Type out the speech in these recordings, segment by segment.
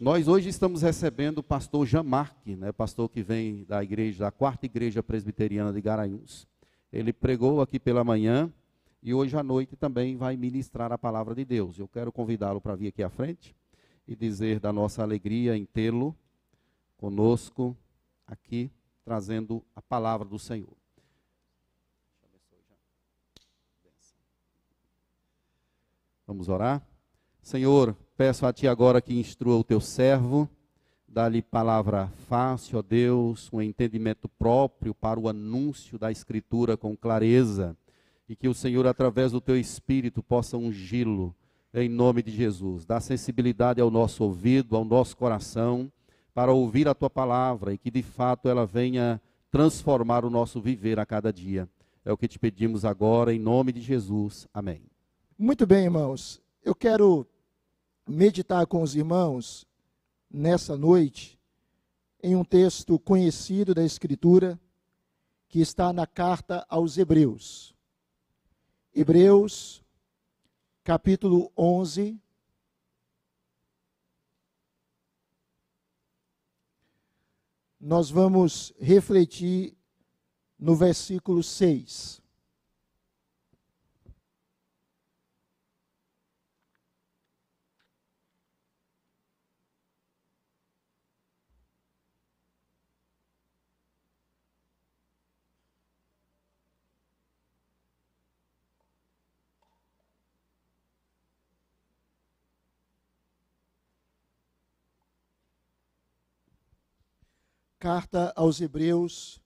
Nós hoje estamos recebendo o pastor Jamarque, né, pastor que vem da igreja, da quarta igreja presbiteriana de Garanhuns. Ele pregou aqui pela manhã e hoje à noite também vai ministrar a palavra de Deus. Eu quero convidá-lo para vir aqui à frente e dizer da nossa alegria em tê-lo conosco aqui, trazendo a palavra do Senhor. Vamos orar? Senhor, peço a Ti agora que instrua o Teu servo, dá-lhe palavra fácil, ó Deus, um entendimento próprio para o anúncio da Escritura com clareza, e que o Senhor, através do Teu Espírito, possa ungí-lo, em nome de Jesus. Dá sensibilidade ao nosso ouvido, ao nosso coração, para ouvir a Tua palavra e que de fato ela venha transformar o nosso viver a cada dia. É o que te pedimos agora, em nome de Jesus. Amém. Muito bem, irmãos. Eu quero meditar com os irmãos nessa noite em um texto conhecido da Escritura que está na carta aos Hebreus. Hebreus, capítulo 11. Nós vamos refletir no versículo 6. Carta aos Hebreus,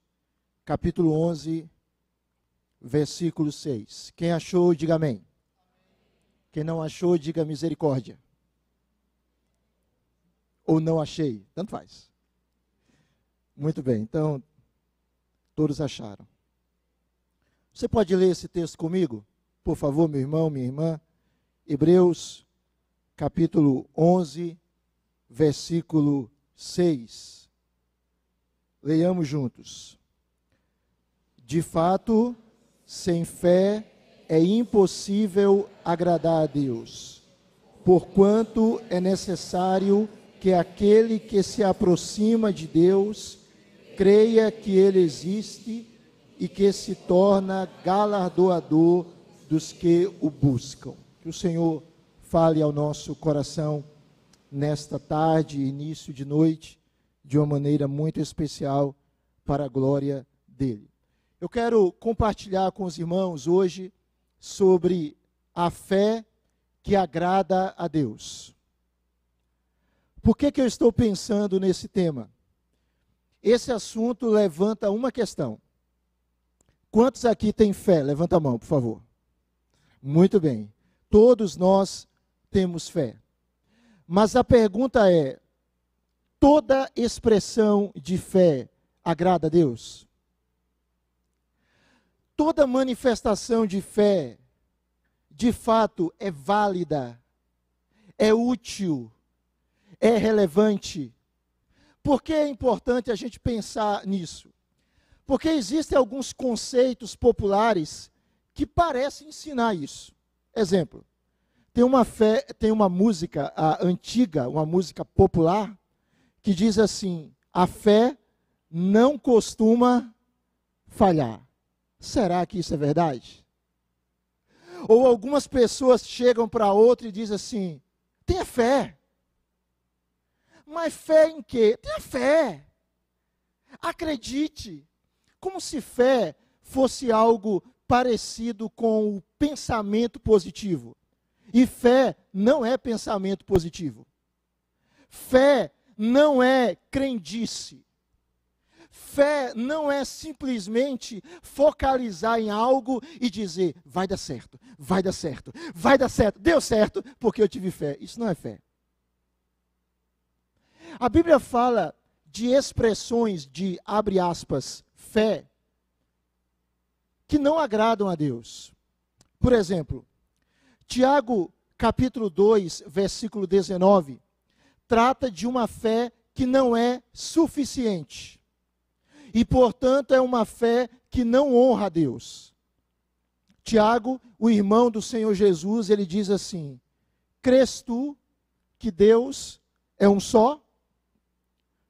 capítulo 11, versículo 6. Quem achou, diga amém. Quem não achou, diga misericórdia. Ou não achei, tanto faz. Muito bem, então, todos acharam. Você pode ler esse texto comigo? Por favor, meu irmão, minha irmã. Hebreus, capítulo 11, versículo 6. Leiamos juntos. De fato, sem fé é impossível agradar a Deus, porquanto é necessário que aquele que se aproxima de Deus creia que ele existe e que se torna galardoador dos que o buscam. Que o Senhor fale ao nosso coração nesta tarde, início de noite de uma maneira muito especial para a glória dele. Eu quero compartilhar com os irmãos hoje sobre a fé que agrada a Deus. Por que, que eu estou pensando nesse tema? Esse assunto levanta uma questão. Quantos aqui têm fé? Levanta a mão, por favor. Muito bem. Todos nós temos fé. Mas a pergunta é: toda expressão de fé agrada a Deus? Toda manifestação de fé, de fato, é válida, é útil, é relevante. Por que é importante a gente pensar nisso? Porque existem alguns conceitos populares que parecem ensinar isso. Exemplo, tem uma fé, tem uma música antiga, uma música popular, que diz assim: a fé não costuma falhar. Será que isso é verdade? Ou algumas pessoas chegam para outra e dizem assim: tenha fé. Mas fé em quê? Tenha fé. Acredite. Como se fé fosse algo parecido com o pensamento positivo. E fé não é pensamento positivo. Fé não é crendice. Fé não é simplesmente focalizar em algo e dizer, vai dar certo, vai dar certo, vai dar certo, deu certo, porque eu tive fé. Isso não é fé. A Bíblia fala de expressões de, abre aspas, fé, que não agradam a Deus. Por exemplo, Tiago capítulo 2, versículo 19 trata de uma fé que não é suficiente. E, portanto, é uma fé que não honra a Deus. Tiago, o irmão do Senhor Jesus, ele diz assim: Crês tu que Deus é um só,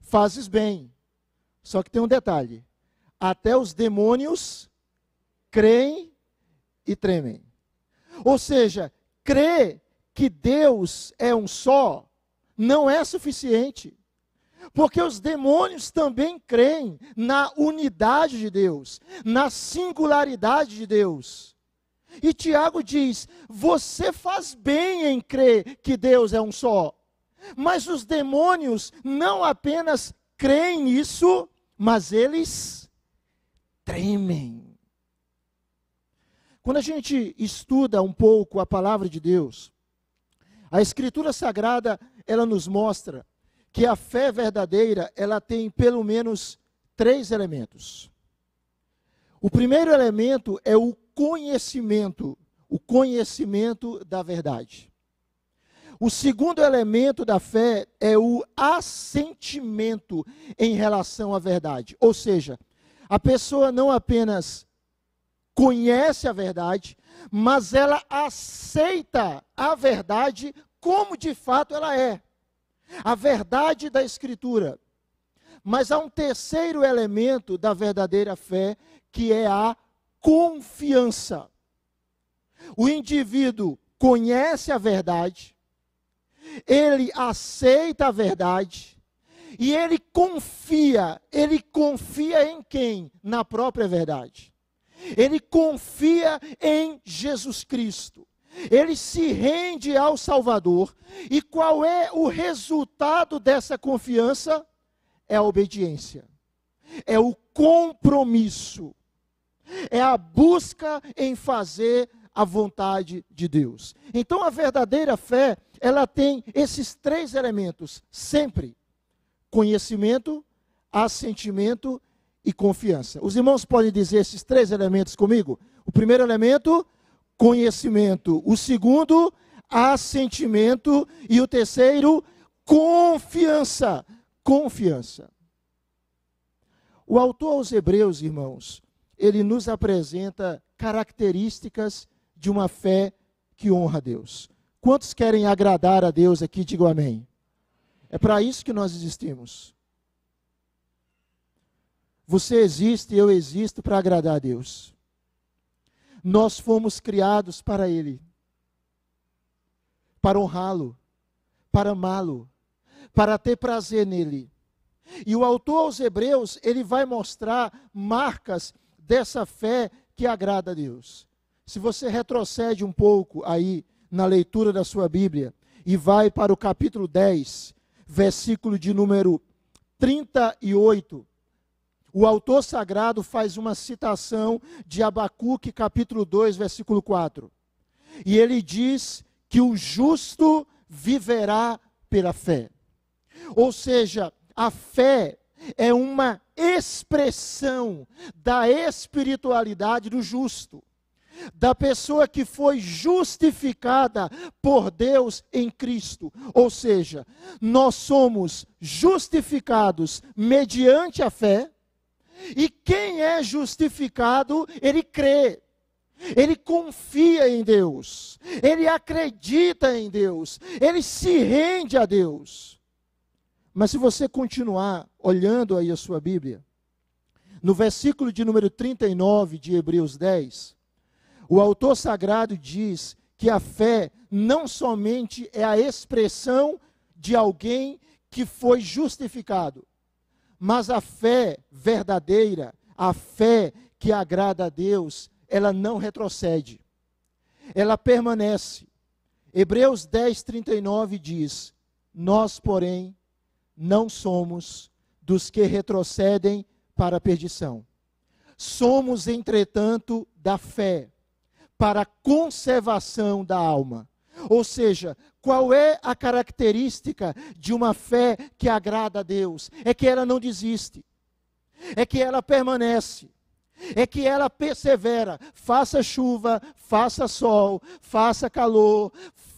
fazes bem. Só que tem um detalhe: até os demônios creem e tremem. Ou seja, crer que Deus é um só não é suficiente. Porque os demônios também creem na unidade de Deus, na singularidade de Deus. E Tiago diz: você faz bem em crer que Deus é um só. Mas os demônios não apenas creem nisso, mas eles tremem. Quando a gente estuda um pouco a palavra de Deus, a Escritura Sagrada, ela nos mostra que a fé verdadeira, ela tem pelo menos três elementos. O primeiro elemento é o conhecimento, o conhecimento da verdade. O segundo elemento da fé é o assentimento em relação à verdade. Ou seja, a pessoa não apenas conhece a verdade, mas ela aceita a verdade como de fato ela é. A verdade da Escritura. Mas há um terceiro elemento da verdadeira fé, que é a confiança. O indivíduo conhece a verdade, ele aceita a verdade e ele confia. Ele confia em quem? Na própria verdade. Ele confia em Jesus Cristo. Ele se rende ao Salvador. E qual é o resultado dessa confiança? É a obediência. É o compromisso. É a busca em fazer a vontade de Deus. Então a verdadeira fé ela tem esses três elementos sempre: conhecimento, assentimento e confiança. Os irmãos podem dizer esses três elementos comigo? O primeiro elemento. O segundo, assentimento. E o terceiro, confiança. Confiança. O autor aos Hebreus, irmãos, ele nos apresenta características de uma fé que honra a Deus. Quantos querem agradar a Deus aqui? Digo amém. É para isso que nós existimos. Você existe, eu existo para agradar a Deus. Nós fomos criados para Ele, para honrá-lo, para amá-lo, para ter prazer nele. E o autor aos Hebreus, ele vai mostrar marcas dessa fé que agrada a Deus. Se você retrocede um pouco aí na leitura da sua Bíblia e vai para o capítulo 10, versículo de número 38, o autor sagrado faz uma citação de Abacuque, capítulo 2, versículo 4. E ele diz que o justo viverá pela fé. Ou seja, a fé é uma expressão da espiritualidade do justo da pessoa que foi justificada por Deus em Cristo. Ou seja, nós somos justificados mediante a fé, e quem é justificado, ele crê. Ele confia em Deus, ele acredita em Deus, ele se rende a Deus. Mas se você continuar olhando aí a sua Bíblia, no versículo de número 39 de Hebreus 10, o autor sagrado diz que a fé não somente é a expressão de alguém que foi justificado, mas a fé verdadeira, a fé que agrada a Deus, ela não retrocede. Ela permanece. Hebreus 10, 39 diz: Nós, porém, não somos dos que retrocedem para a perdição. Somos, entretanto, da fé para a conservação da alma. Ou seja, qual é a característica de uma fé que agrada a Deus? É que ela não desiste, é que ela permanece, é que ela persevera, faça chuva, faça sol, faça calor,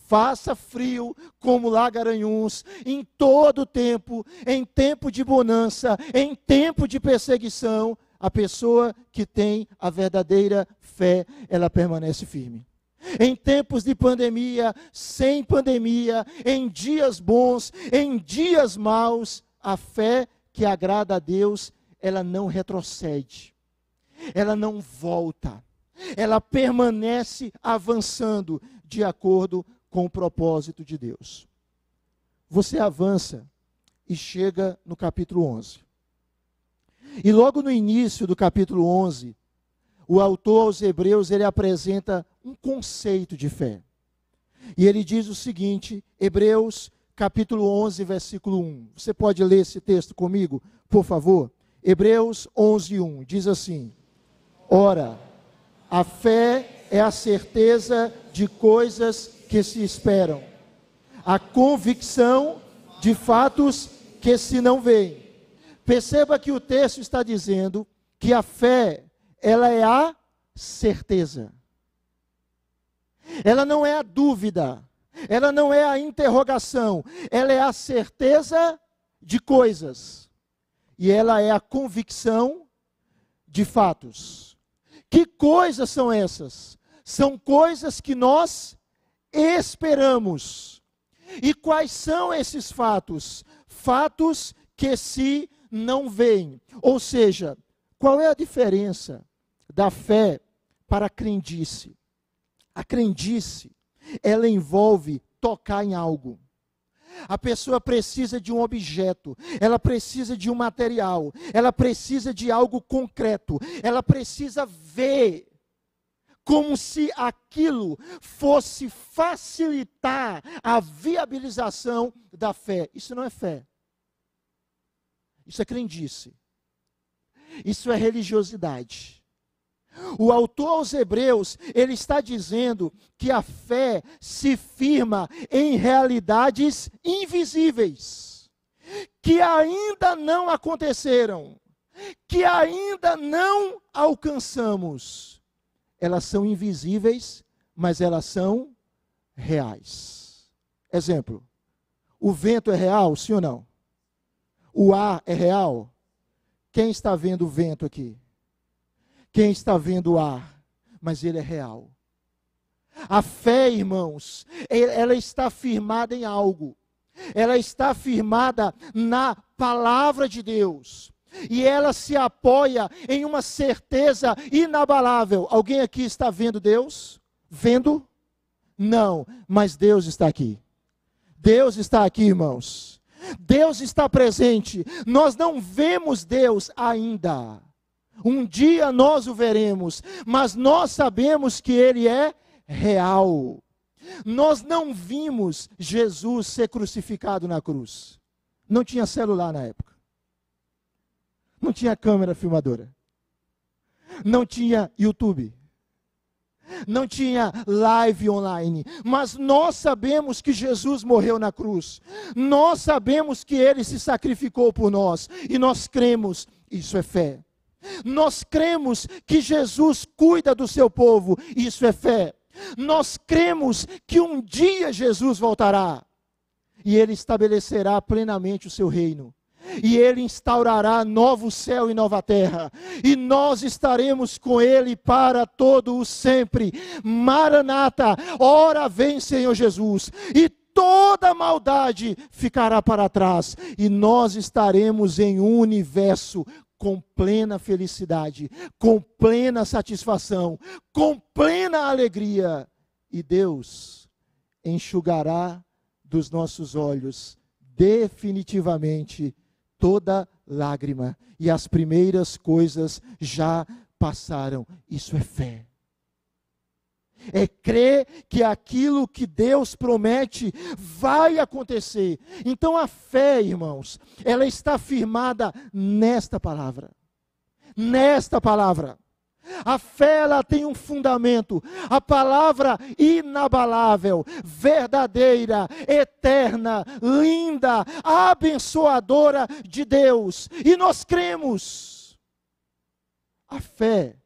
faça frio, como lá garanhuns, em todo tempo, em tempo de bonança, em tempo de perseguição, a pessoa que tem a verdadeira fé, ela permanece firme. Em tempos de pandemia, sem pandemia, em dias bons, em dias maus, a fé que agrada a Deus, ela não retrocede, ela não volta, ela permanece avançando de acordo com o propósito de Deus. Você avança e chega no capítulo 11. E logo no início do capítulo 11, o autor aos Hebreus ele apresenta um conceito de fé. E ele diz o seguinte, Hebreus capítulo 11, versículo 1. Você pode ler esse texto comigo, por favor? Hebreus 11, 1 diz assim: Ora, a fé é a certeza de coisas que se esperam, a convicção de fatos que se não veem. Perceba que o texto está dizendo que a fé, ela é a certeza. Ela não é a dúvida, ela não é a interrogação, ela é a certeza de coisas. E ela é a convicção de fatos. Que coisas são essas? São coisas que nós esperamos. E quais são esses fatos? Fatos que se não veem. Ou seja, qual é a diferença da fé para a crendice? A crendice, ela envolve tocar em algo. A pessoa precisa de um objeto, ela precisa de um material, ela precisa de algo concreto, ela precisa ver como se aquilo fosse facilitar a viabilização da fé. Isso não é fé. Isso é crendice. Isso é religiosidade. O autor aos Hebreus, ele está dizendo que a fé se firma em realidades invisíveis, que ainda não aconteceram, que ainda não alcançamos elas são invisíveis, mas elas são reais. Exemplo: o vento é real, sim ou não? O ar é real? Quem está vendo o vento aqui? Quem está vendo o ar? Mas ele é real. A fé, irmãos, ela está firmada em algo. Ela está firmada na palavra de Deus e ela se apoia em uma certeza inabalável. Alguém aqui está vendo Deus? Vendo? Não, mas Deus está aqui. Deus está aqui, irmãos. Deus está presente. Nós não vemos Deus ainda. Um dia nós o veremos, mas nós sabemos que Ele é real. Nós não vimos Jesus ser crucificado na cruz. Não tinha celular na época. Não tinha câmera filmadora. Não tinha YouTube. Não tinha live online. Mas nós sabemos que Jesus morreu na cruz. Nós sabemos que ele se sacrificou por nós. E nós cremos. Isso é fé. Nós cremos que Jesus cuida do seu povo. Isso é fé. Nós cremos que um dia Jesus voltará e ele estabelecerá plenamente o seu reino e ele instaurará novo céu e nova terra, e nós estaremos com ele para todo o sempre. Maranata, ora vem, Senhor Jesus, e toda maldade ficará para trás, e nós estaremos em um universo com plena felicidade, com plena satisfação, com plena alegria, e Deus enxugará dos nossos olhos definitivamente toda lágrima, e as primeiras coisas já passaram. Isso é fé. É crer que aquilo que Deus promete vai acontecer. Então a fé, irmãos, ela está firmada nesta palavra. Nesta palavra. A fé ela tem um fundamento, a palavra inabalável, verdadeira, eterna, linda, abençoadora de Deus. E nós cremos. A fé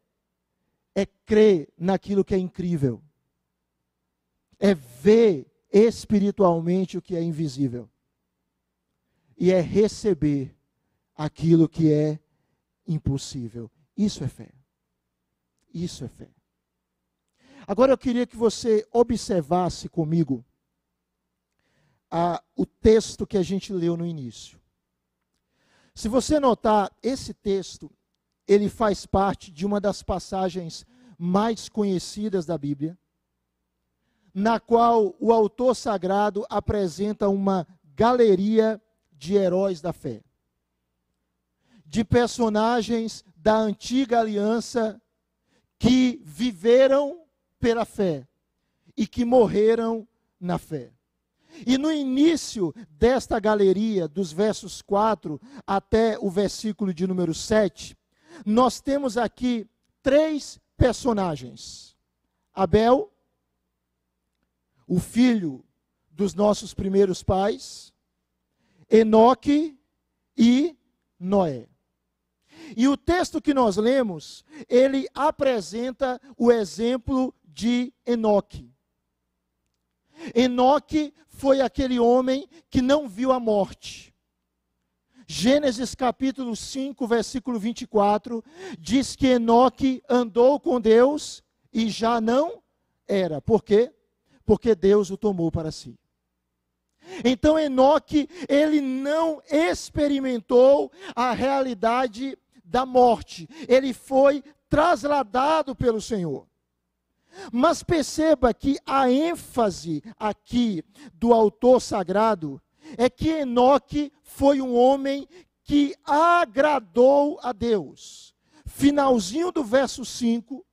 é crer naquilo que é incrível. É ver espiritualmente o que é invisível. E é receber aquilo que é impossível. Isso é fé. Isso é fé. Agora eu queria que você observasse comigo a, o texto que a gente leu no início. Se você notar, esse texto, ele faz parte de uma das passagens mais conhecidas da Bíblia, na qual o autor sagrado apresenta uma galeria de heróis da fé, de personagens da antiga aliança que viveram pela fé e que morreram na fé. E no início desta galeria, dos versos 4 até o versículo de número 7, nós temos aqui três personagens: Abel, o filho dos nossos primeiros pais, Enoque e Noé. E o texto que nós lemos, ele apresenta o exemplo de Enoque. Enoque foi aquele homem que não viu a morte. Gênesis capítulo 5, versículo 24, diz que Enoque andou com Deus e já não era. Por quê? Porque Deus o tomou para si. Então Enoque, ele não experimentou a realidade da morte. Ele foi trasladado pelo Senhor. Mas perceba que a ênfase aqui do autor sagrado é que Enoque foi um homem que agradou a Deus. Finalzinho do verso 5,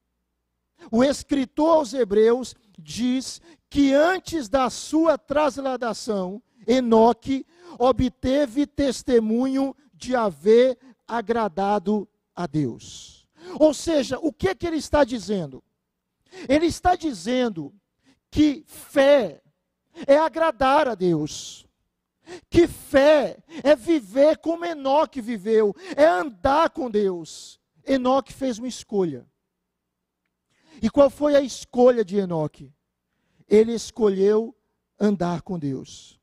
o escritor aos Hebreus diz que antes da sua trasladação, Enoque obteve testemunho de haver agradado a Deus. Ou seja, o que, que ele está dizendo? Ele está dizendo que fé é agradar a Deus. Que fé é viver como Enoque viveu, é andar com Deus. Enoque fez uma escolha. E qual foi a escolha de Enoque? Ele escolheu andar com Deus.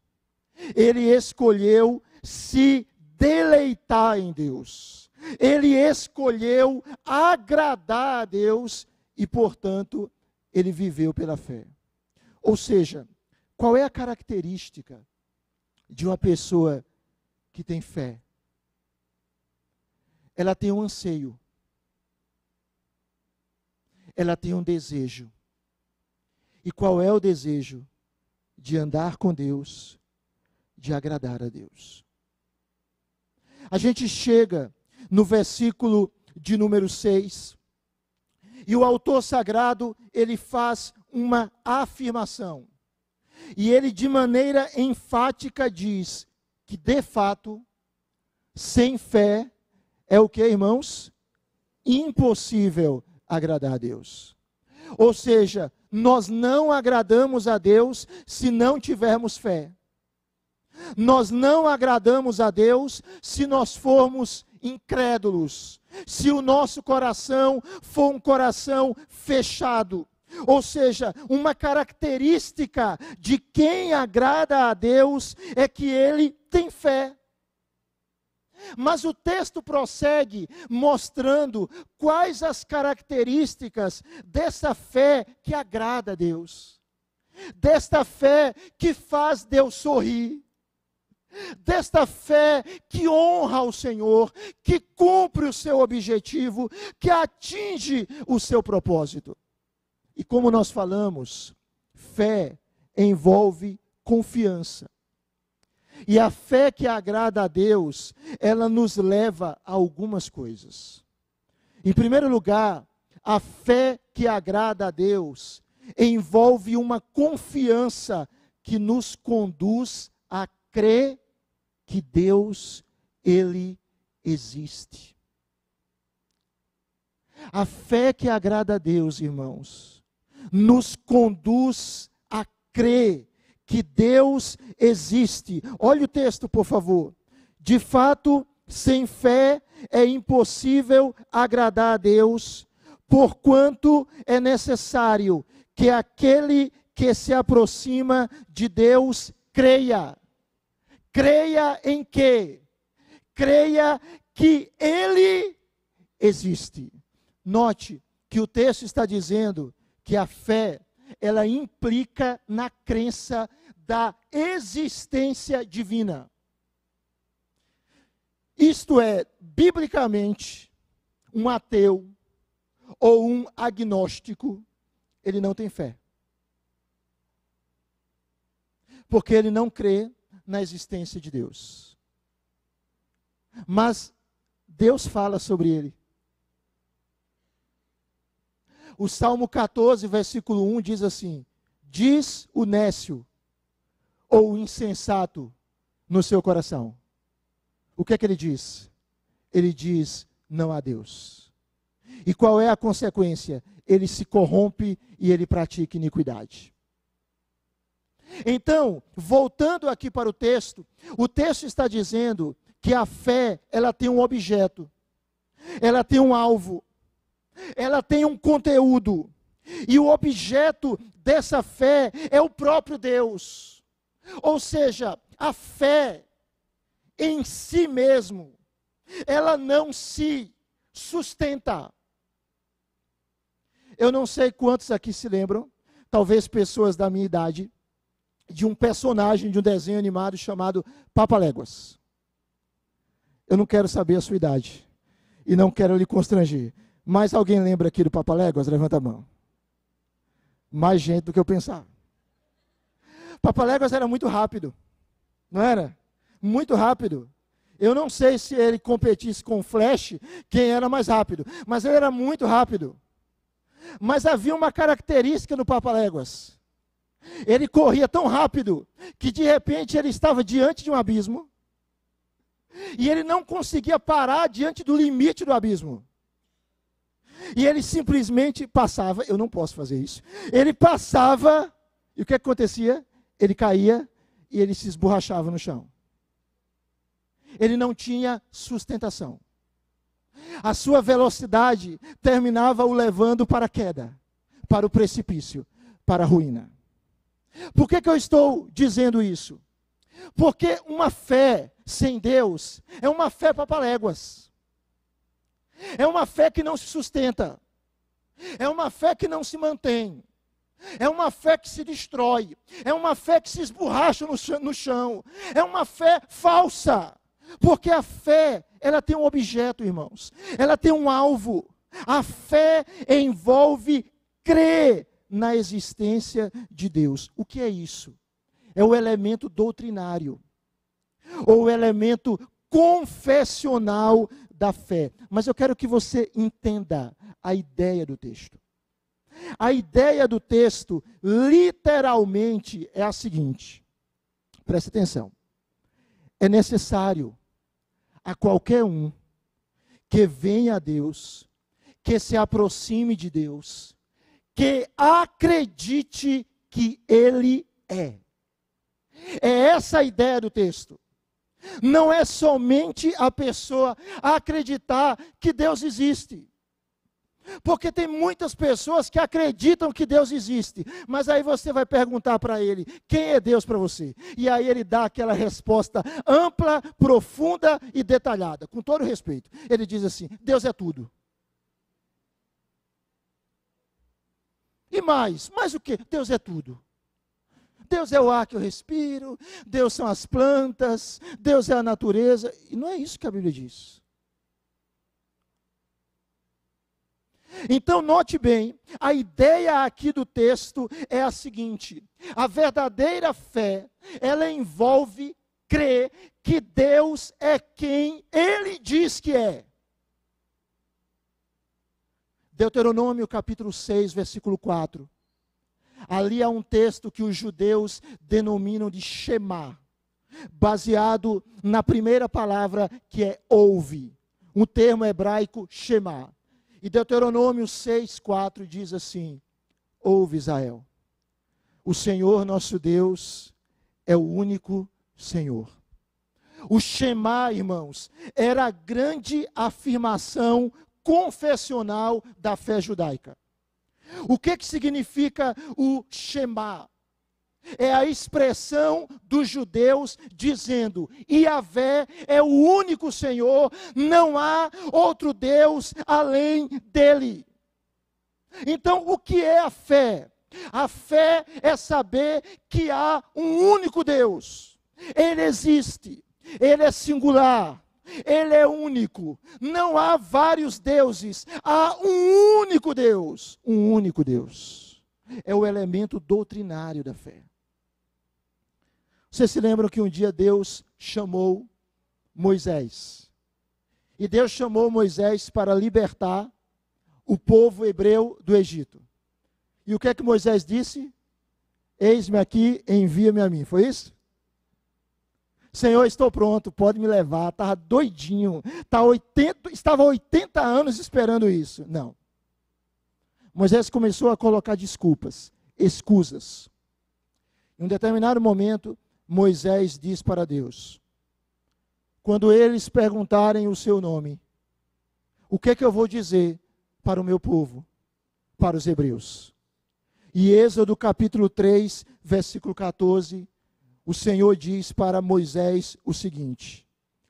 Ele escolheu se deleitar em Deus. Ele escolheu agradar a Deus e, portanto, ele viveu pela fé. Ou seja, qual é a característica de uma pessoa que tem fé? Ela tem um anseio. Ela tem um desejo. E qual é o desejo? De andar com Deus, de agradar a Deus. A gente chega no versículo de número 6, e o autor sagrado, ele faz uma afirmação. E ele de maneira enfática diz que de fato, sem fé é o que, irmãos? Impossível agradar a Deus. Ou seja, nós não agradamos a Deus se não tivermos fé. Nós não agradamos a Deus se nós formos incrédulos, se o nosso coração for um coração fechado. Ou seja, uma característica de quem agrada a Deus é que ele tem fé. Mas o texto prossegue mostrando quais as características dessa fé que agrada a Deus, desta fé que faz Deus sorrir, desta fé que honra o Senhor, que cumpre o seu objetivo, que atinge o seu propósito. E como nós falamos, fé envolve confiança. E a fé que agrada a Deus, ela nos leva a algumas coisas. Em primeiro lugar, a fé que agrada a Deus envolve uma confiança que nos conduz a crer que Deus, Ele existe. A fé que agrada a Deus, irmãos, nos conduz a crer que Deus existe. Olha o texto, por favor. De fato, sem fé é impossível agradar a Deus, porquanto é necessário que aquele que se aproxima de Deus creia Creia em quê? Creia que Ele existe. Note que o texto está dizendo que a fé, ela implica na crença da existência divina. Isto é, biblicamente, um ateu ou um agnóstico, ele não tem fé. Porque ele não crê na existência de Deus. Mas Deus fala sobre ele. O Salmo 14, versículo 1 diz assim: Diz o nécio ou o insensato no seu coração. O que é que ele diz? Ele diz: Não há Deus. E qual é a consequência? Ele se corrompe e ele pratica iniquidade. Então, voltando aqui para o texto, o texto está dizendo que a fé, ela tem um objeto, ela tem um alvo, ela tem um conteúdo, e o objeto dessa fé é o próprio Deus. Ou seja, a fé em si mesmo, ela não se sustenta. Eu não sei quantos aqui se lembram, talvez pessoas da minha idade, de um personagem de um desenho animado chamado Papaléguas. Eu não quero saber a sua idade. E não quero lhe constranger. Mas alguém lembra aqui do Papaléguas? Levanta a mão. Mais gente do que eu pensava. Papaléguas era muito rápido. Não era? Muito rápido. Eu não sei se ele competisse com o Flash, quem era mais rápido. Mas ele era muito rápido. Mas havia uma característica no Papaléguas. Ele corria tão rápido que de repente ele estava diante de um abismo e ele não conseguia parar diante do limite do abismo. E ele simplesmente passava, eu não posso fazer isso. Ele passava, e o que acontecia? Ele caía e ele se esborrachava no chão. Ele não tinha sustentação. A sua velocidade terminava o levando para a queda, para o precipício, para a ruína. Por que, que eu estou dizendo isso? Porque uma fé sem Deus é uma fé papaléguas. É uma fé que não se sustenta. É uma fé que não se mantém. É uma fé que se destrói. É uma fé que se esborracha no chão. É uma fé falsa. Porque a fé, ela tem um objeto, irmãos. Ela tem um alvo. A fé envolve crer na existência de Deus. O que é isso? É o elemento doutrinário, ou o elemento confessional da fé. Mas eu quero que você entenda a ideia do texto. A ideia do texto, literalmente, é a seguinte: preste atenção. É necessário a qualquer um que venha a Deus, que se aproxime de Deus, que acredite que Ele é. É essa a ideia do texto. Não é somente a pessoa acreditar que Deus existe. Porque tem muitas pessoas que acreditam que Deus existe, mas aí você vai perguntar para ele: quem é Deus para você? E aí ele dá aquela resposta ampla, profunda e detalhada, com todo respeito. Ele diz assim: Deus é tudo. E mais, mais o que? Deus é tudo. Deus é o ar que eu respiro, Deus são as plantas, Deus é a natureza. E não é isso que a Bíblia diz. Então, note bem, a ideia aqui do texto é a seguinte: a verdadeira fé, ela envolve crer que Deus é quem Ele diz que é. Deuteronômio capítulo 6, versículo 4. Ali há um texto que os judeus denominam de Shema, baseado na primeira palavra que é ouve, um termo hebraico Shema. E Deuteronômio 6, 4 diz assim: Ouve Israel, o Senhor nosso Deus é o único Senhor. O Shema, irmãos, era a grande afirmação confessional da fé judaica. O que, que significa o Shema? É a expressão dos judeus dizendo: Iavé é o único Senhor, não há outro Deus além dele. Então, o que é a fé? A fé é saber que há um único Deus. Ele existe, ele é singular, ele é único. Não há vários deuses, há um único Deus. Um único Deus. É o elemento doutrinário da fé. Vocês se lembram que um dia Deus chamou Moisés. E Deus chamou Moisés para libertar o povo hebreu do Egito. E o que é que Moisés disse? Eis-me aqui, envia-me a mim. Foi isso? Senhor, estou pronto, pode me levar. Estava doidinho. Tá 80, estava 80 anos esperando isso. Não. Moisés começou a colocar desculpas, escusas. Em um determinado momento, Moisés diz para Deus: Quando eles perguntarem o seu nome, o que é que eu vou dizer para o meu povo, para os hebreus? E Êxodo capítulo 3, versículo 14, o Senhor diz para Moisés o seguinte: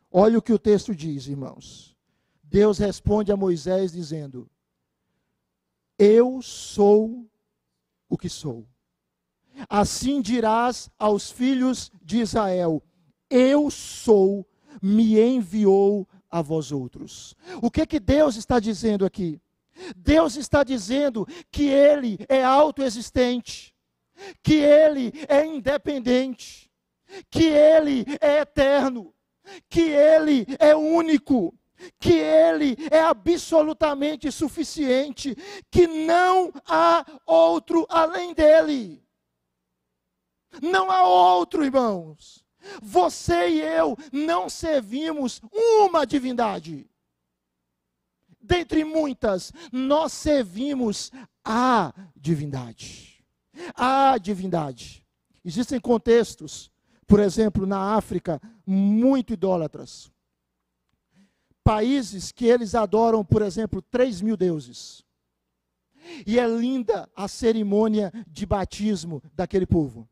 Olha o que o texto diz, irmãos. Deus responde a Moisés dizendo: Eu sou o que sou. Assim dirás aos filhos de Israel: Eu sou, me enviou a vós outros. O que que Deus está dizendo aqui? Deus está dizendo que Ele é autoexistente, que Ele é independente, que Ele é eterno, que Ele é único, que Ele é absolutamente suficiente, que não há outro além dele. Não há outro, irmãos. Você e eu não servimos uma divindade dentre muitas, nós servimos a divindade. A divindade. Existem contextos, por exemplo, na África, muito idólatras. Países que eles adoram, por exemplo, 3 mil deuses. E é linda a cerimônia de batismo daquele povo.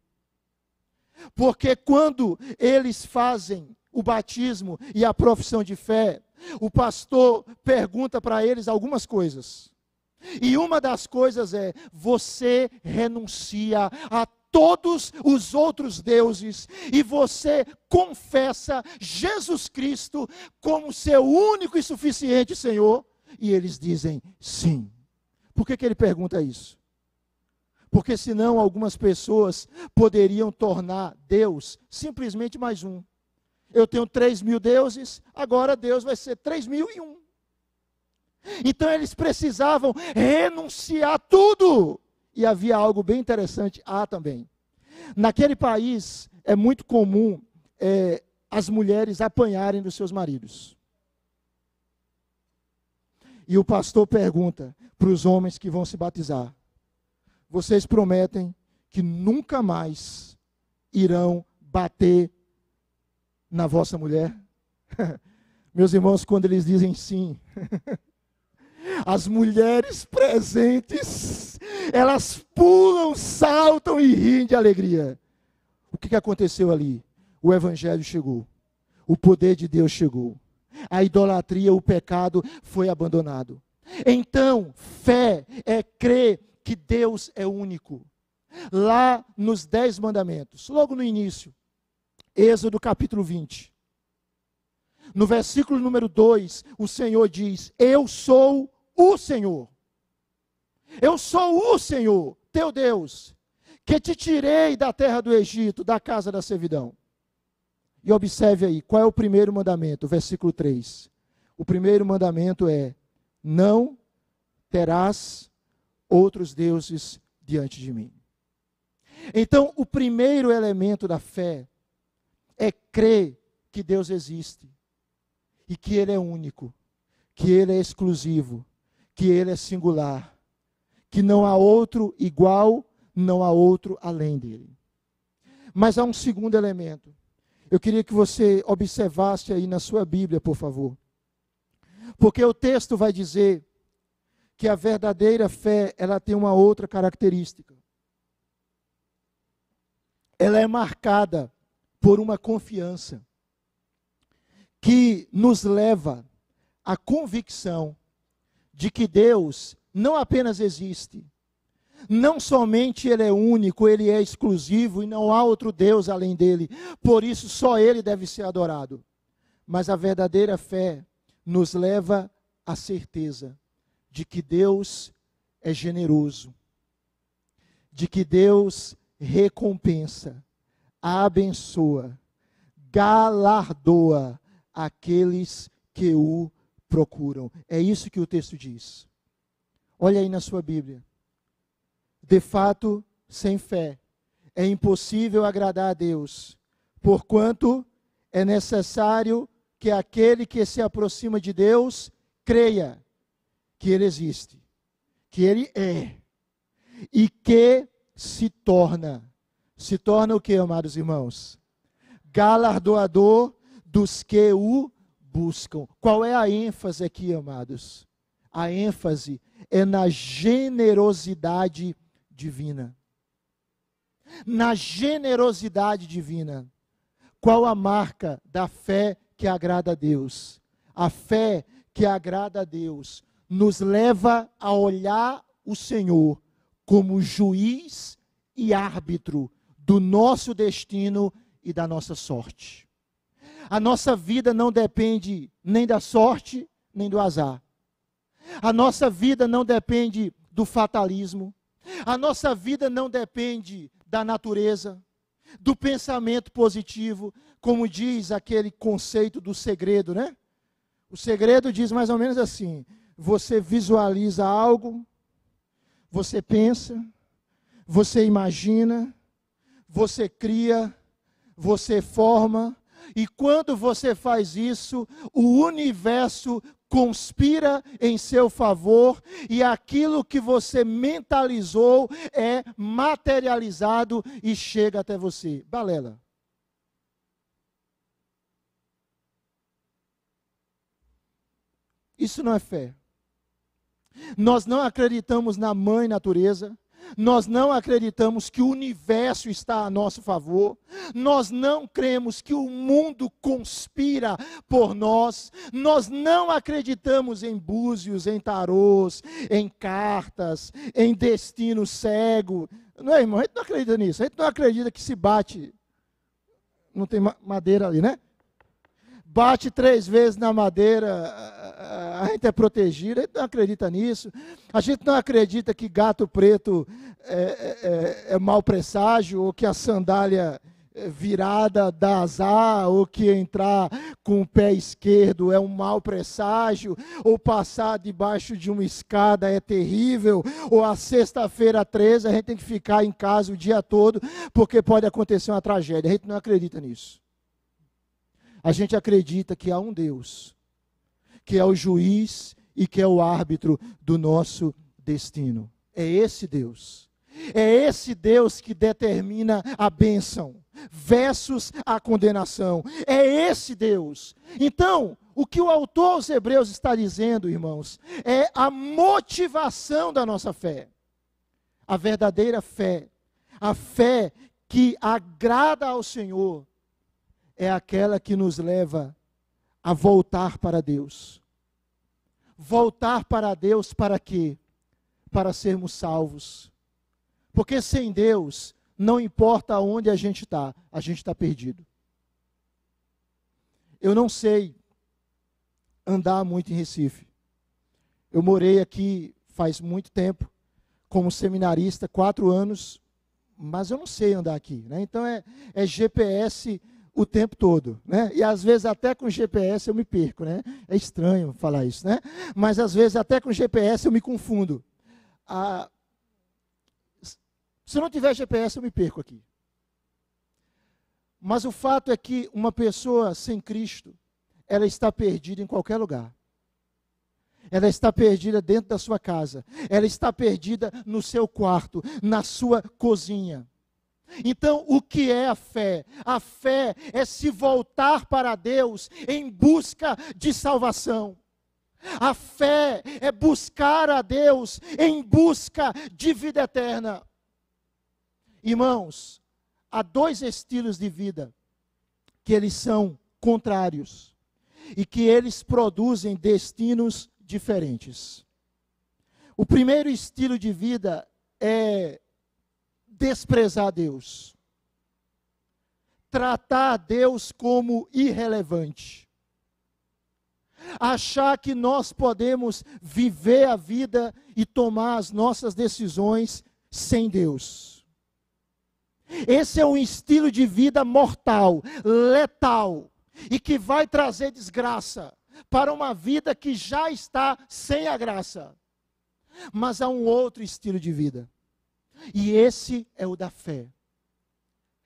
Porque quando eles fazem o batismo e a profissão de fé, o pastor pergunta para eles algumas coisas. E uma das coisas é: você renuncia a todos os outros deuses e você confessa Jesus Cristo como seu único e suficiente Senhor? E eles dizem sim. Por que, que ele pergunta isso? Porque senão algumas pessoas poderiam tornar Deus simplesmente mais um. Eu tenho três mil deuses, agora Deus vai ser três mil e um. Então eles precisavam renunciar tudo. E havia algo bem interessante, ah, também. Naquele país é muito comum é, as mulheres apanharem dos seus maridos. E o pastor pergunta para os homens que vão se batizar: vocês prometem que nunca mais irão bater na vossa mulher? Meus irmãos, quando eles dizem sim, as mulheres presentes, elas pulam, saltam e riem de alegria. O que, aconteceu ali? O Evangelho chegou, o poder de Deus chegou, a idolatria, o pecado foi abandonado. Então, fé é crer que Deus é único. Lá nos Dez Mandamentos, logo no início, Êxodo capítulo 20. No versículo número 2, o Senhor diz: Eu sou o Senhor. Eu sou o Senhor, teu Deus, que te tirei da terra do Egito, da casa da servidão. E observe aí, qual é o primeiro mandamento? Versículo 3. O primeiro mandamento é: Não terás outros deuses diante de mim. Então, o primeiro elemento da fé é crer que Deus existe e que Ele é único, que Ele é exclusivo, que Ele é singular, que não há outro igual, não há outro além dele. Mas há um segundo elemento. Eu queria que você observasse aí na sua Bíblia, por favor. Porque o texto vai dizer que a verdadeira fé, ela tem uma outra característica. Ela é marcada por uma confiança que nos leva à convicção de que Deus não apenas existe, não somente ele é único, ele é exclusivo e não há outro Deus além dele. Por isso só ele deve ser adorado. Mas a verdadeira fé nos leva à certeza de que Deus é generoso, de que Deus recompensa, abençoa, galardoa aqueles que o procuram. É isso que o texto diz. Olha aí na sua Bíblia. De fato, sem fé, é impossível agradar a Deus, porquanto é necessário que aquele que se aproxima de Deus creia que Ele existe, que Ele é, e que se torna. Se torna o que, amados irmãos? Galardoador dos que o buscam. Qual é a ênfase aqui, amados? A ênfase é na generosidade divina. Na generosidade divina. Qual a marca da fé que agrada a Deus? A fé que agrada a Deus nos leva a olhar o Senhor como juiz e árbitro do nosso destino e da nossa sorte. A nossa vida não depende nem da sorte, nem do azar. A nossa vida não depende do fatalismo. A nossa vida não depende da natureza, do pensamento positivo, como diz aquele conceito do segredo, né? O segredo diz mais ou menos assim: você visualiza algo, você pensa, você imagina, você cria, você forma, e quando você faz isso, o universo conspira em seu favor e aquilo que você mentalizou é materializado e chega até você. Balela. Isso não é fé. Nós não acreditamos na mãe natureza, nós não acreditamos que o universo está a nosso favor, nós não cremos que o mundo conspira por nós, nós não acreditamos em búzios, em tarôs, em cartas, em destino cego. Não é, irmão? A gente não acredita nisso, a gente não acredita que se bate. Não tem madeira ali, né? Bate três vezes na madeira, a gente é protegido, a gente não acredita nisso. A gente não acredita que gato preto é, é, é, é mau presságio, ou que a sandália é, virada dá azar, ou que entrar com o pé esquerdo é um mau presságio, ou passar debaixo de uma escada é terrível, ou a sexta-feira 13 a gente tem que ficar em casa o dia todo, porque pode acontecer uma tragédia. A gente não acredita nisso. A gente acredita que há um Deus, que é o juiz e que é o árbitro do nosso destino. É esse Deus. É esse Deus que determina a bênção versus a condenação. É esse Deus. Então, o que o autor aos Hebreus está dizendo, irmãos, é a motivação da nossa fé. A verdadeira fé. A fé que agrada ao Senhor é aquela que nos leva a voltar para Deus. Voltar para Deus para quê? Para sermos salvos. Porque sem Deus, não importa onde a gente está, a gente está perdido. Eu não sei andar muito em Recife. Eu morei aqui faz muito tempo, como seminarista, quatro anos, mas eu não sei andar aqui. Né? Então é, é GPS o tempo todo, né? E às vezes até com GPS eu me perco, né? É estranho falar isso, né? Mas às vezes até com GPS eu me confundo. Ah, se não tiver GPS eu me perco aqui. Mas o fato é que uma pessoa sem Cristo, ela está perdida em qualquer lugar. Ela está perdida dentro da sua casa. Ela está perdida no seu quarto, na sua cozinha. Então, o que é a fé? A fé é se voltar para Deus em busca de salvação. A fé é buscar a Deus em busca de vida eterna. Irmãos, há dois estilos de vida que eles são contrários e que eles produzem destinos diferentes. O primeiro estilo de vida é desprezar Deus. Tratar Deus como irrelevante. Achar que nós podemos viver a vida e tomar as nossas decisões sem Deus. Esse é um estilo de vida mortal, letal e que vai trazer desgraça para uma vida que já está sem a graça. Mas há um outro estilo de vida. E esse é o da fé.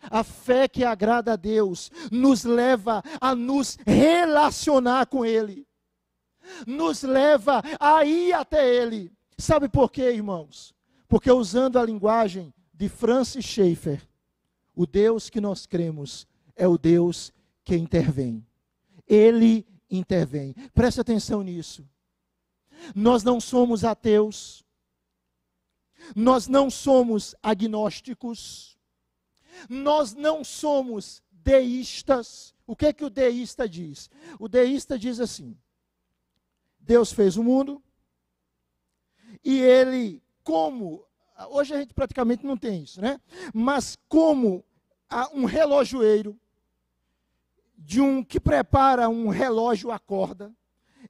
A fé que agrada a Deus nos leva a nos relacionar com Ele, nos leva a ir até Ele. Sabe por quê, irmãos? Porque usando a linguagem de Francis Schaeffer, o Deus que nós cremos é o Deus que intervém. Ele intervém. Preste atenção nisso. Nós não somos ateus. Nós não somos agnósticos. Nós não somos deístas. O que é que o deísta diz? O deísta diz assim: Deus fez o mundo e ele, como hoje a gente praticamente não tem isso, né? Mas como um relojoeiro de um que prepara um relógio à corda,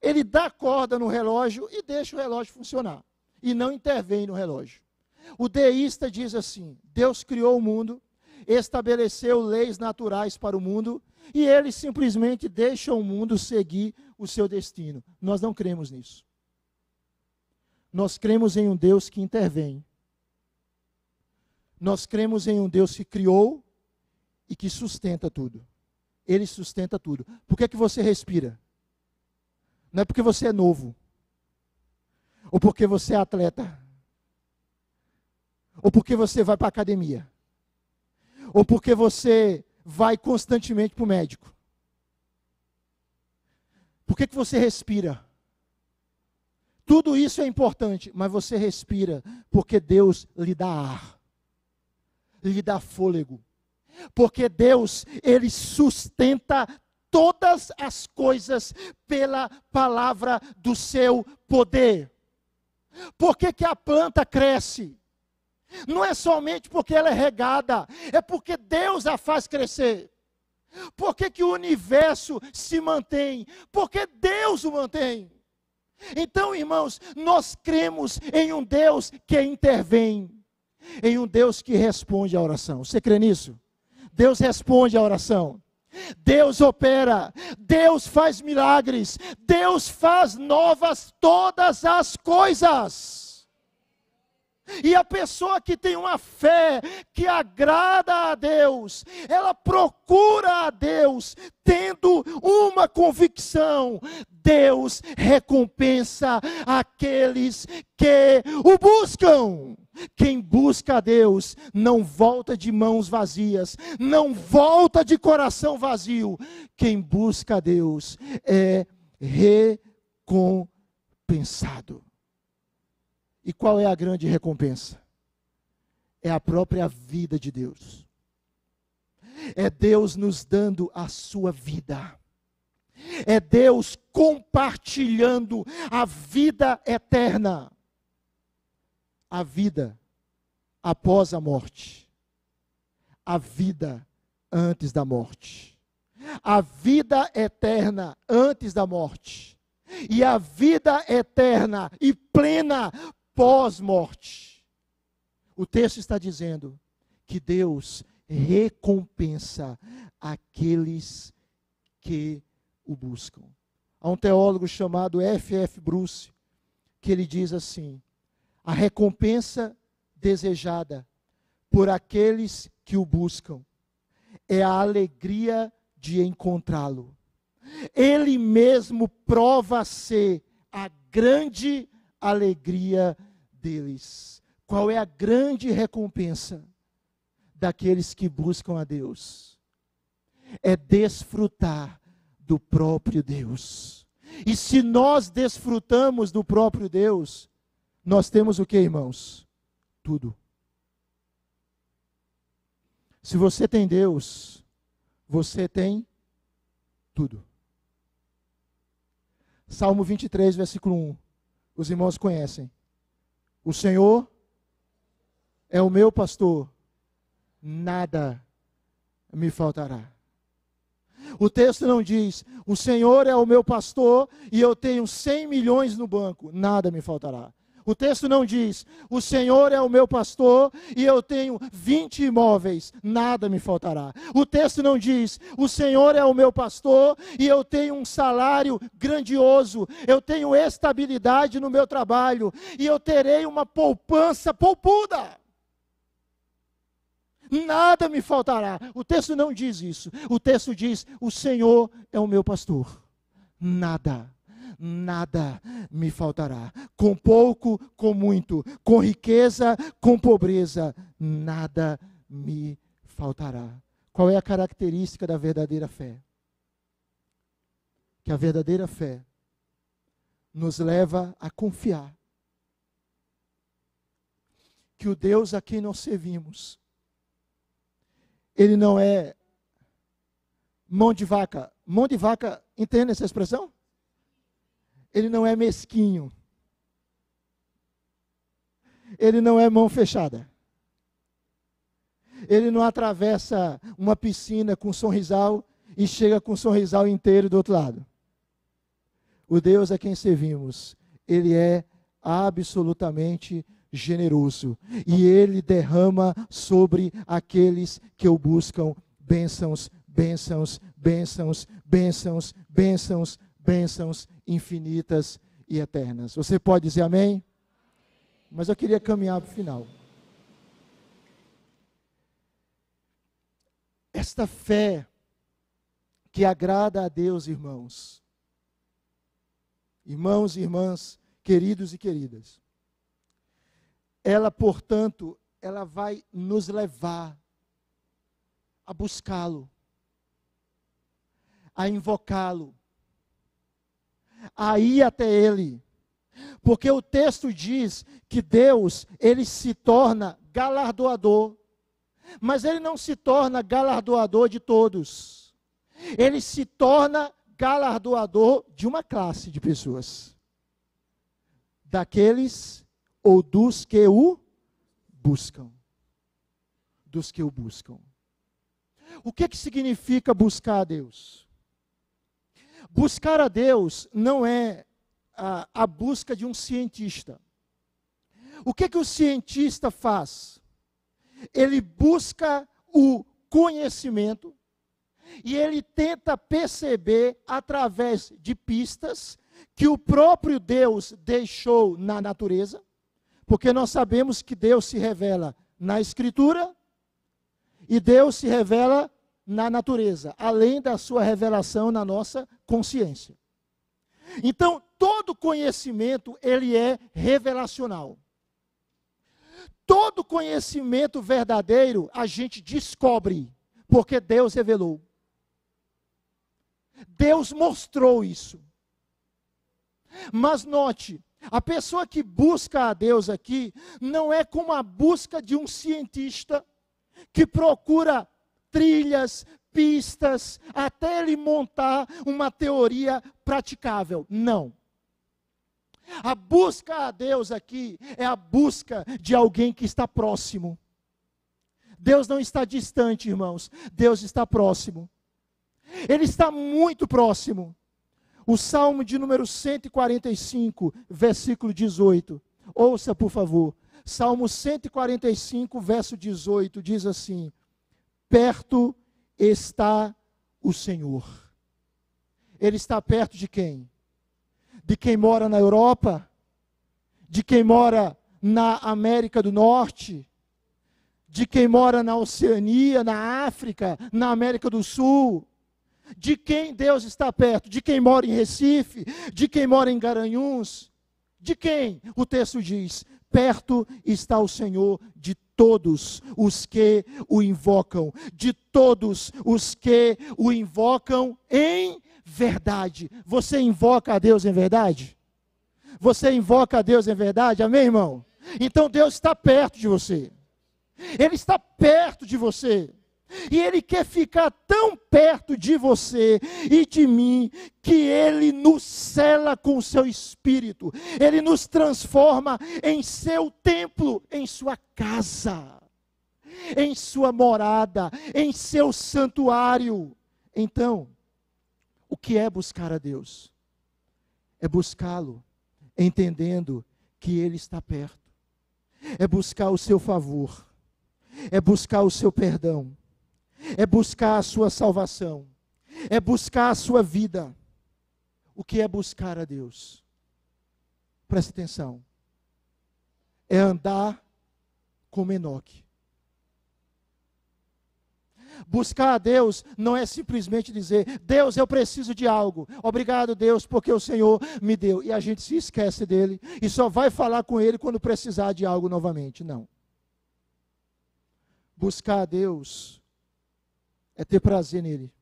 ele dá corda no relógio e deixa o relógio funcionar. E não intervém no relógio. O deísta diz assim: Deus criou o mundo, estabeleceu leis naturais para o mundo, e ele simplesmente deixa o mundo seguir o seu destino. Nós não cremos nisso. Nós cremos em um Deus que intervém. Nós cremos em um Deus que criou e que sustenta tudo. Ele sustenta tudo. Por que, é que você respira? Não é porque você é novo. Ou porque você é atleta. Ou porque você vai para a academia. Ou porque você vai constantemente para o médico. Por que, que você respira? Tudo isso é importante, mas você respira porque Deus lhe dá ar, lhe dá fôlego, porque Deus, ele sustenta todas as coisas pela palavra do seu poder. Por que, que a planta cresce? Não é somente porque ela é regada, é porque Deus a faz crescer. Por que, que o universo se mantém? Porque Deus o mantém. Então, irmãos, nós cremos em um Deus que intervém, em um Deus que responde à oração. Você crê nisso? Deus responde à oração. Deus opera, Deus faz milagres, Deus faz novas todas as coisas. E a pessoa que tem uma fé que agrada a Deus, ela procura a Deus, tendo uma convicção: Deus recompensa aqueles que o buscam. Quem busca a Deus não volta de mãos vazias, não volta de coração vazio. Quem busca a Deus é recompensado. E qual é a grande recompensa? É a própria vida de Deus. É Deus nos dando a sua vida. É Deus compartilhando a vida eterna a vida após a morte, a vida antes da morte, a vida eterna antes da morte e a vida eterna e plena pós-morte. O texto está dizendo que Deus recompensa aqueles que o buscam. Há um teólogo chamado F. F. Bruce que ele diz assim: a recompensa desejada por aqueles que o buscam é a alegria de encontrá-lo. Ele mesmo prova ser a grande alegria deles. Qual é a grande recompensa daqueles que buscam a Deus? É desfrutar do próprio Deus. E se nós desfrutamos do próprio Deus, nós temos o que, irmãos? Tudo. Se você tem Deus, você tem tudo. Salmo 23, versículo 1. Os irmãos conhecem. O Senhor é o meu pastor, nada me faltará. O texto não diz: O Senhor é o meu pastor e eu tenho 100 milhões no banco, nada me faltará. O texto não diz: O Senhor é o meu pastor e eu tenho 20 imóveis, nada me faltará. O texto não diz: O Senhor é o meu pastor e eu tenho um salário grandioso, eu tenho estabilidade no meu trabalho e eu terei uma poupança poupuda. Nada me faltará. O texto não diz isso. O texto diz: O Senhor é o meu pastor. Nada nada me faltará. Com pouco, com muito, com riqueza, com pobreza, nada me faltará. Qual é a característica da verdadeira fé? Que a verdadeira fé nos leva a confiar que o Deus a quem nós servimos, ele não é mão de vaca. Mão de vaca, entende essa expressão? Ele não é mesquinho. Ele não é mão fechada. Ele não atravessa uma piscina com um sorrisal e chega com um sorrisal inteiro do outro lado. O Deus a quem servimos, ele é absolutamente generoso e ele derrama sobre aqueles que o buscam bênçãos, bênçãos, bênçãos, bênçãos, bênçãos, bênçãos infinitas e eternas. Você pode dizer amém? Mas eu queria caminhar para o final. Esta fé que agrada a Deus, irmãos. Irmãos e irmãs, queridos e queridas. Ela, portanto, ela vai nos levar a buscá-lo, a invocá-lo, a ir até Ele. Porque o texto diz que Deus, ele se torna galardoador. Mas ele não se torna galardoador de todos. Ele se torna galardoador de uma classe de pessoas. Daqueles ou dos que o buscam. Dos que o buscam. O que, que significa buscar a Deus? Buscar a Deus não é a, a busca de um cientista. O que, que o cientista faz? Ele busca o conhecimento e ele tenta perceber através de pistas que o próprio Deus deixou na natureza, porque nós sabemos que Deus se revela na Escritura e Deus se revela na natureza, além da sua revelação na nossa consciência. Então, todo conhecimento, ele é revelacional. Todo conhecimento verdadeiro a gente descobre, porque Deus revelou. Deus mostrou isso. Mas note, a pessoa que busca a Deus aqui não é como a busca de um cientista que procura trilhas, pistas, até ele montar uma teoria praticável. Não. A busca a Deus aqui é a busca de alguém que está próximo. Deus não está distante, irmãos. Deus está próximo. Ele está muito próximo. O Salmo de número 145, versículo 18. Ouça, por favor. Salmo 145, verso 18 diz assim: perto está o Senhor. Ele está perto de quem? De quem mora na Europa? De quem mora na América do Norte? De quem mora na Oceania, na África, na América do Sul? De quem Deus está perto? De quem mora em Recife? De quem mora em Garanhuns? De quem? O texto diz: perto está o Senhor de todos os que o invocam, de todos os que o invocam em verdade. Você invoca a Deus em verdade? Você invoca a Deus em verdade? Amém, irmão? Então Deus está perto de você. Ele está perto de você. E Ele quer ficar tão perto de você e de mim, que Ele nos cela com o seu espírito, Ele nos transforma em seu templo, em sua casa, em sua morada, em seu santuário. Então, o que é buscar a Deus? É buscá-lo, entendendo que Ele está perto, é buscar o seu favor, é buscar o seu perdão é buscar a sua salvação, é buscar a sua vida. O que é buscar a Deus? Preste atenção. É andar como Enoque. Buscar a Deus não é simplesmente dizer, Deus, eu preciso de algo. Obrigado, Deus, porque o Senhor me deu. E a gente se esquece dele e só vai falar com ele quando precisar de algo novamente. Não. Buscar a Deus é ter prazer nele.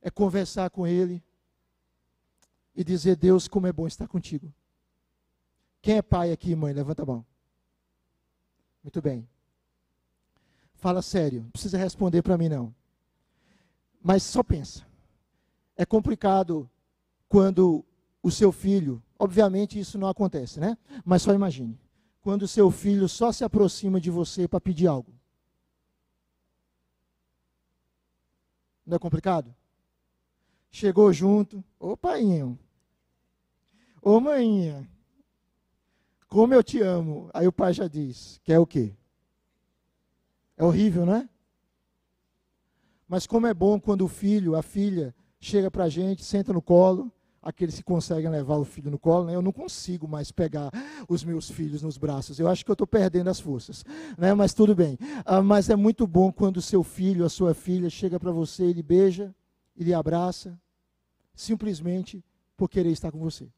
É conversar com ele e dizer: Deus, como é bom estar contigo. Quem é pai aqui, mãe? Levanta a mão. Muito bem. Fala sério, não precisa responder para mim não. Mas só pensa. É complicado quando o seu filho, obviamente isso não acontece, né? Mas só imagine quando seu filho só se aproxima de você para pedir algo? Não é complicado? Chegou junto, ô painho, ô maninha, como eu te amo. Aí o pai já diz, quer o quê? É horrível, né? Mas como é bom quando o filho, a filha, chega para a gente, senta no colo, aqueles que conseguem levar o filho no colo, né? eu não consigo mais pegar os meus filhos nos braços. Eu acho que eu estou perdendo as forças, né? mas tudo bem. Ah, mas é muito bom quando o seu filho, a sua filha, chega para você, ele beija, ele abraça, simplesmente por querer estar com você.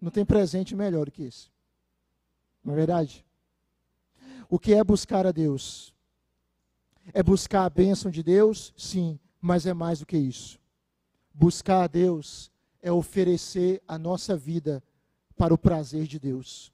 Não tem presente melhor do que esse. Não é verdade? O que é buscar a Deus? É buscar a bênção de Deus? Sim, mas é mais do que isso. Buscar a Deus é oferecer a nossa vida para o prazer de Deus.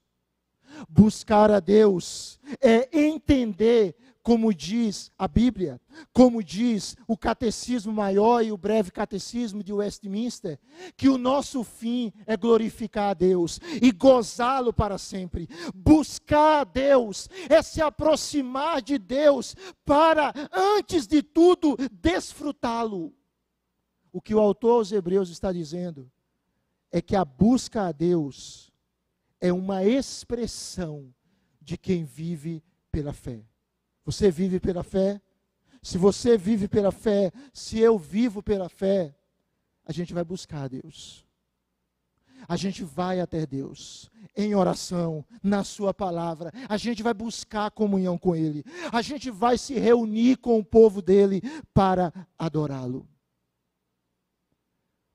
Buscar a Deus é entender, como diz a Bíblia, como diz o Catecismo Maior e o Breve Catecismo de Westminster, que o nosso fim é glorificar a Deus e gozá-lo para sempre. Buscar a Deus é se aproximar de Deus para, antes de tudo, desfrutá-lo. O que o autor aos Hebreus está dizendo é que a busca a Deus é uma expressão de quem vive pela fé. Você vive pela fé? Se você vive pela fé, se eu vivo pela fé, a gente vai buscar a Deus. A gente vai até Deus em oração, na Sua palavra. A gente vai buscar comunhão com Ele. A gente vai se reunir com o povo dele para adorá-lo.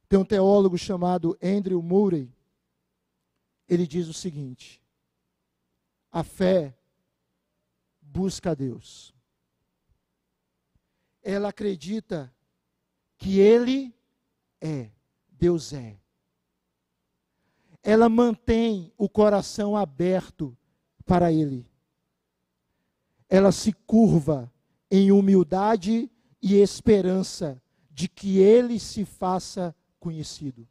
Tem um teólogo chamado Andrew Murray. Ele diz o seguinte: a fé busca a Deus. Ela acredita que Ele é, Deus é. Ela mantém o coração aberto para Ele. Ela se curva em humildade e esperança de que Ele se faça conhecido.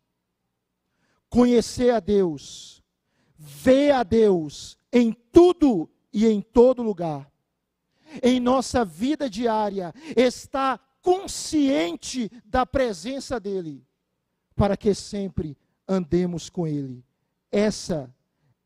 Conhecer a Deus, ver a Deus em tudo e em todo lugar. Em nossa vida diária, estar consciente da presença dEle, para que sempre andemos com Ele. Essa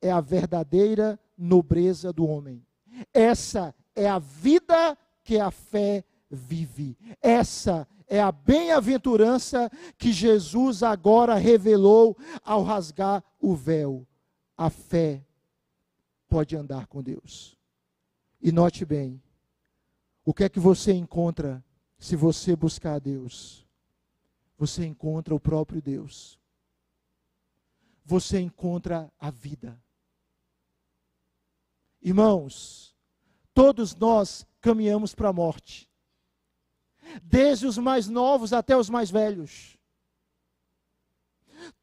é a verdadeira nobreza do homem. Essa é a vida que a fé vive. Essa é a bem-aventurança que Jesus agora revelou ao rasgar o véu. A fé pode andar com Deus. E note bem, o que é que você encontra se você buscar a Deus? Você encontra o próprio Deus. Você encontra a vida. Irmãos, todos nós caminhamos para a morte desde os mais novos até os mais velhos.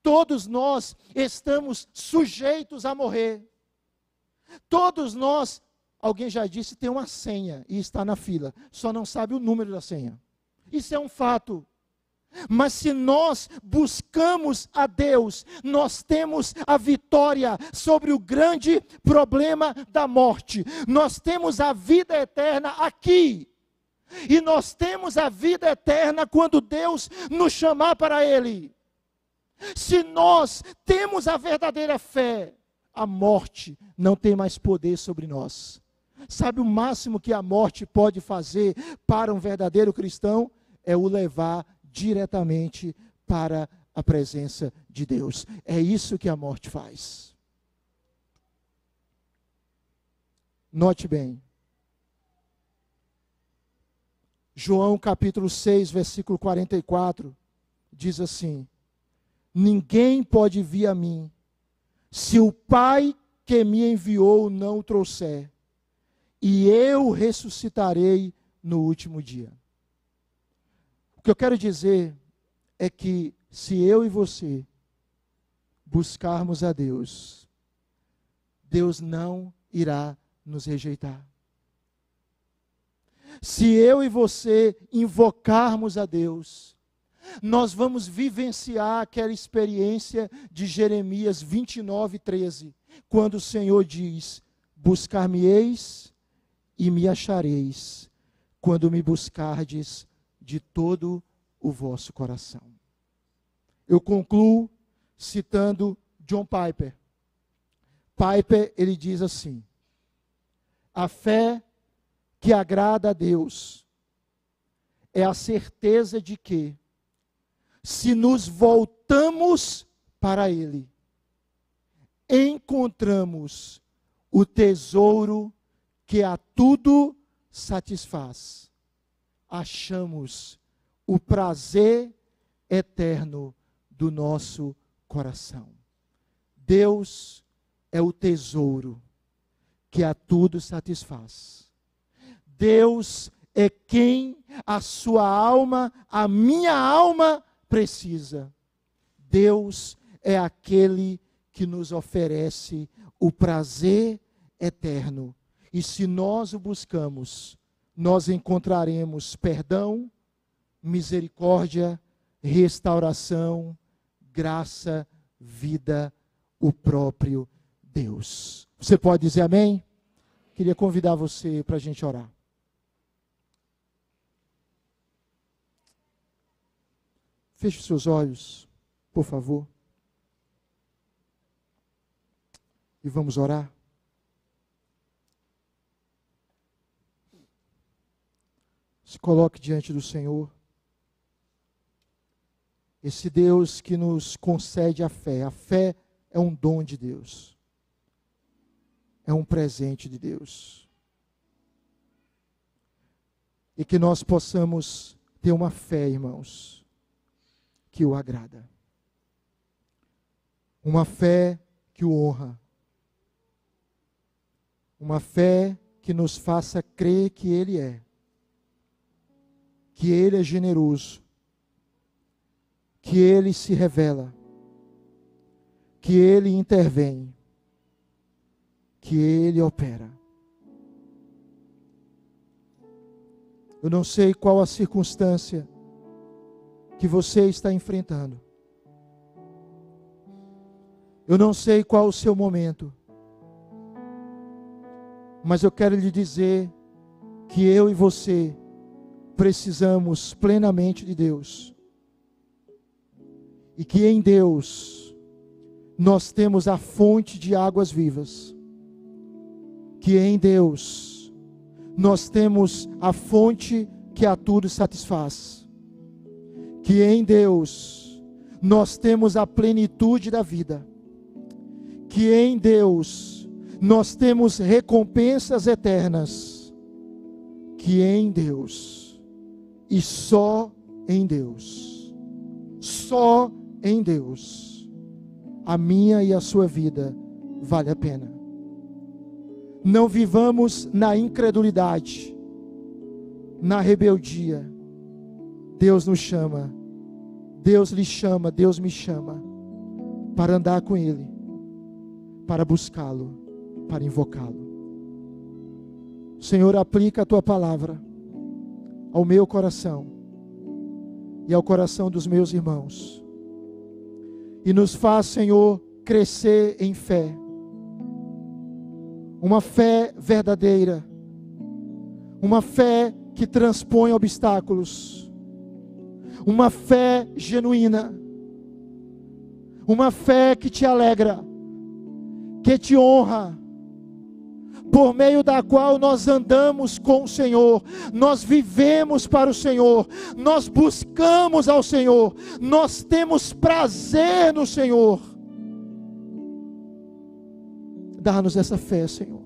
Todos nós estamos sujeitos a morrer. Todos nós, alguém já disse, tem uma senha e está na fila, só não sabe o número da senha. Isso é um fato. Mas se nós buscamos a Deus, nós temos a vitória sobre o grande problema da morte. Nós temos a vida eterna aqui. E nós temos a vida eterna quando Deus nos chamar para Ele. Se nós temos a verdadeira fé, a morte não tem mais poder sobre nós. Sabe o máximo que a morte pode fazer para um verdadeiro cristão? É o levar diretamente para a presença de Deus. É isso que a morte faz. Note bem. João capítulo 6, versículo 44, diz assim: Ninguém pode vir a mim, se o Pai que me enviou não o trouxer, e eu ressuscitarei no último dia. O que eu quero dizer é que se eu e você buscarmos a Deus, Deus não irá nos rejeitar. Se eu e você invocarmos a Deus, nós vamos vivenciar aquela experiência de Jeremias 29, 13, quando o Senhor diz: Buscar-me-eis e me achareis, quando me buscardes de todo o vosso coração. Eu concluo citando John Piper. Piper, ele diz assim: A fé que agrada a Deus é a certeza de que, se nos voltamos para Ele, encontramos o tesouro que a tudo satisfaz achamos o prazer eterno do nosso coração. Deus é o tesouro que a tudo satisfaz. Deus é quem a sua alma, a minha alma precisa. Deus é aquele que nos oferece o prazer eterno. E se nós o buscamos, nós encontraremos perdão, misericórdia, restauração, graça, vida, o próprio Deus. Você pode dizer amém? Queria convidar você para a gente orar. Feche seus olhos, por favor. E vamos orar. Se coloque diante do Senhor. Esse Deus que nos concede a fé. A fé é um dom de Deus. É um presente de Deus. E que nós possamos ter uma fé, irmãos, que o agrada. Uma fé que o honra. Uma fé que nos faça crer que Ele é que Ele é generoso, que Ele se revela, que Ele intervém, que Ele opera. Eu não sei qual a circunstância que você está enfrentando. Eu não sei qual o seu momento. Mas eu quero lhe dizer que eu e você precisamos plenamente de Deus. E que em Deus nós temos a fonte de águas vivas. Que em Deus nós temos a fonte que a tudo satisfaz. Que em Deus nós temos a plenitude da vida. Que em Deus nós temos recompensas eternas. Que em Deus e só em Deus, só em Deus, a minha e a sua vida vale a pena. Não vivamos na incredulidade, na rebeldia. Deus nos chama, Deus lhe chama, Deus me chama para andar com Ele, para buscá-lo, para invocá-lo. Senhor, aplica a tua palavra ao meu coração e ao coração dos meus irmãos. E nos faz, Senhor, crescer em fé. Uma fé verdadeira. Uma fé que transpõe obstáculos. Uma fé genuína. Uma fé que te alegra, que te honra por meio da qual nós andamos com o Senhor, nós vivemos para o Senhor, nós buscamos ao Senhor, nós temos prazer no Senhor. Dá-nos essa fé, Senhor.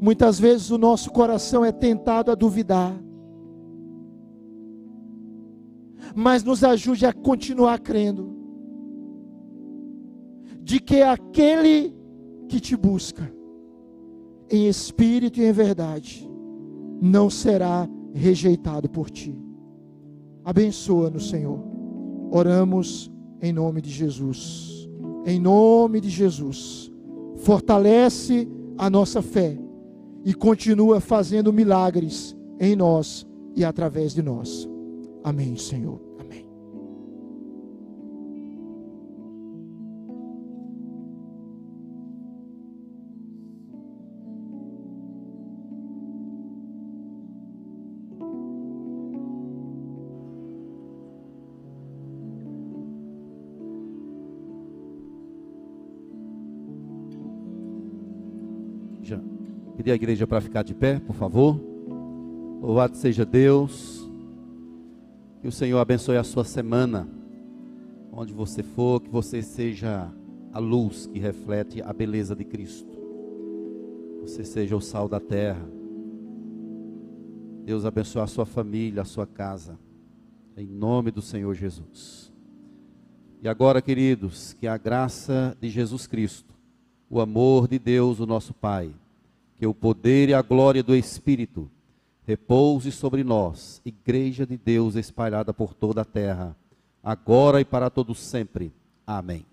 Muitas vezes o nosso coração é tentado a duvidar, mas nos ajude a continuar crendo, de que aquele que te busca, em espírito e em verdade, não será rejeitado por ti. Abençoa-nos, Senhor. Oramos em nome de Jesus. Em nome de Jesus. Fortalece a nossa fé e continua fazendo milagres em nós e através de nós. Amém, Senhor. Pedir a igreja para ficar de pé, por favor. Louvado seja Deus. Que o Senhor abençoe a sua semana. Onde você for, que você seja a luz que reflete a beleza de Cristo. Você seja o sal da terra. Deus abençoe a sua família, a sua casa. Em nome do Senhor Jesus. E agora, queridos, que a graça de Jesus Cristo, o amor de Deus, o nosso Pai que o poder e a glória do Espírito repouse sobre nós, Igreja de Deus espalhada por toda a terra, agora e para todos sempre. Amém.